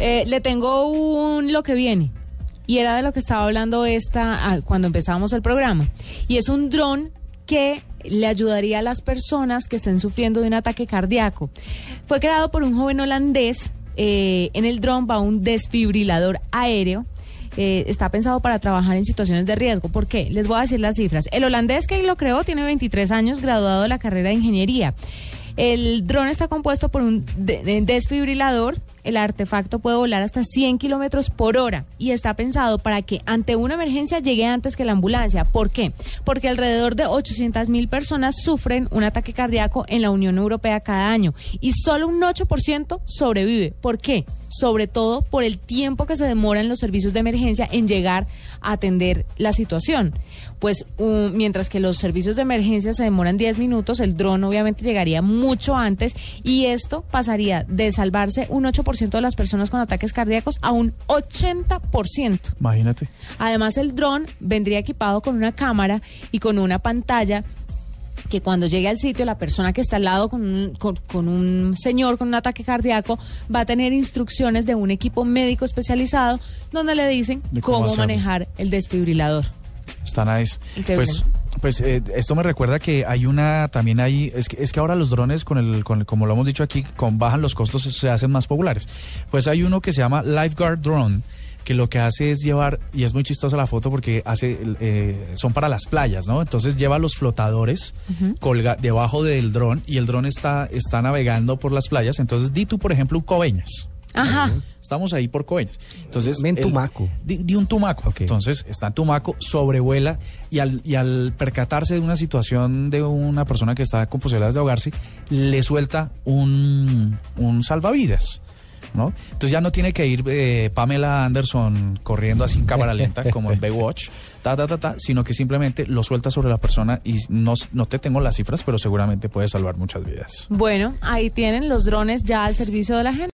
Eh, le tengo un lo que viene. Y era de lo que estaba hablando esta ah, cuando empezábamos el programa. Y es un dron que le ayudaría a las personas que estén sufriendo de un ataque cardíaco. Fue creado por un joven holandés. Eh, en el dron va un desfibrilador aéreo. Eh, está pensado para trabajar en situaciones de riesgo. ¿Por qué? Les voy a decir las cifras. El holandés que lo creó tiene 23 años, graduado de la carrera de ingeniería. El dron está compuesto por un de- desfibrilador. El artefacto puede volar hasta 100 kilómetros por hora y está pensado para que ante una emergencia llegue antes que la ambulancia. ¿Por qué? Porque alrededor de 800 mil personas sufren un ataque cardíaco en la Unión Europea cada año y solo un 8% sobrevive. ¿Por qué? Sobre todo por el tiempo que se demoran los servicios de emergencia en llegar a atender la situación. Pues mientras que los servicios de emergencia se demoran 10 minutos, el dron obviamente llegaría mucho antes y esto pasaría de salvarse un 8% de las personas con ataques cardíacos a un 80%. Imagínate. Además, el dron vendría equipado con una cámara y con una pantalla que cuando llegue al sitio la persona que está al lado con un, con, con un señor con un ataque cardíaco va a tener instrucciones de un equipo médico especializado donde le dicen cómo manejar el desfibrilador. Está nice. Increíble. Pues, pues eh, esto me recuerda que hay una, también hay, es que, es que ahora los drones, con el, con el- como lo hemos dicho aquí, con bajan los costos, se hacen más populares. Pues hay uno que se llama Lifeguard Drone, que lo que hace es llevar, y es muy chistosa la foto porque hace, eh, son para las playas, ¿no? Entonces lleva los flotadores colga debajo del dron y el dron está, está navegando por las playas. Entonces di tú, por ejemplo, un Coveñas. Ajá. Estamos ahí por Coveñas. Entonces, el- Tumaco. Di, di un tumaco. Ok. Entonces está en tumaco, sobrevuela y al, y al percatarse de una situación de una persona que está con posibilidades de ahogarse, le suelta un, un salvavidas. ¿no? Entonces ya no tiene que ir eh, Pamela Anderson corriendo así en cámara lenta como en Baywatch, ta, ta, ta, ta, sino que simplemente lo suelta sobre la persona y no, no te tengo las cifras, pero seguramente puede salvar muchas vidas. Bueno, ahí tienen los drones ya al servicio de la gente.